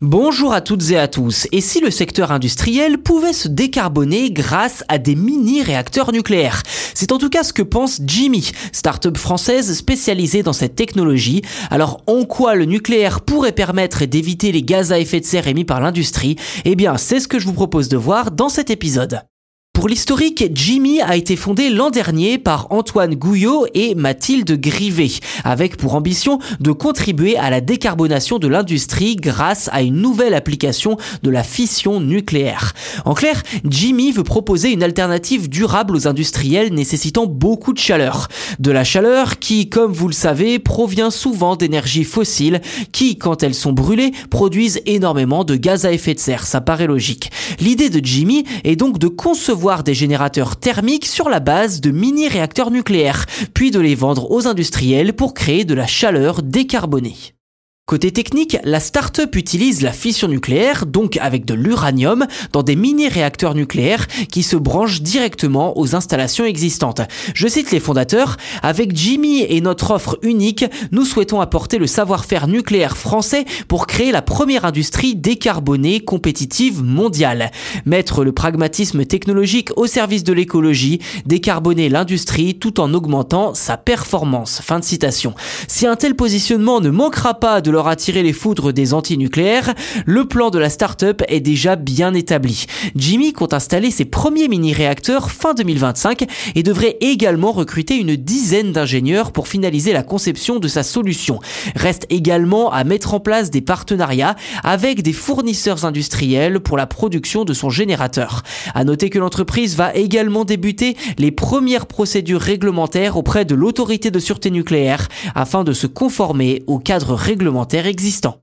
Bonjour à toutes et à tous. Et si le secteur industriel pouvait se décarboner grâce à des mini-réacteurs nucléaires? C'est en tout cas ce que pense Jimmy, start-up française spécialisée dans cette technologie. Alors en quoi le nucléaire pourrait permettre d'éviter les gaz à effet de serre émis par l'industrie? Eh bien c'est ce que je vous propose de voir dans cet épisode. Pour l'historique, Jimmy a été fondé l'an dernier par Antoine Gouillot et Mathilde Grivet, avec pour ambition de contribuer à la décarbonation de l'industrie grâce à une nouvelle application de la fission nucléaire. En clair, Jimmy veut proposer une alternative durable aux industriels nécessitant beaucoup de chaleur. De la chaleur qui, comme vous le savez, provient souvent d'énergies fossiles qui, quand elles sont brûlées, produisent énormément de gaz à effet de serre. Ça paraît logique. L'idée de Jimmy est donc de concevoir des générateurs thermiques sur la base de mini-réacteurs nucléaires, puis de les vendre aux industriels pour créer de la chaleur décarbonée. Côté technique, la start-up utilise la fission nucléaire, donc avec de l'uranium, dans des mini-réacteurs nucléaires qui se branchent directement aux installations existantes. Je cite les fondateurs, avec Jimmy et notre offre unique, nous souhaitons apporter le savoir-faire nucléaire français pour créer la première industrie décarbonée compétitive mondiale. Mettre le pragmatisme technologique au service de l'écologie, décarboner l'industrie tout en augmentant sa performance. Fin de citation. Si un tel positionnement ne manquera pas de attirer les foudres des antinucléaires, le plan de la start-up est déjà bien établi. Jimmy compte installer ses premiers mini-réacteurs fin 2025 et devrait également recruter une dizaine d'ingénieurs pour finaliser la conception de sa solution. Reste également à mettre en place des partenariats avec des fournisseurs industriels pour la production de son générateur. À noter que l'entreprise va également débuter les premières procédures réglementaires auprès de l'autorité de sûreté nucléaire afin de se conformer au cadre réglementaire existant.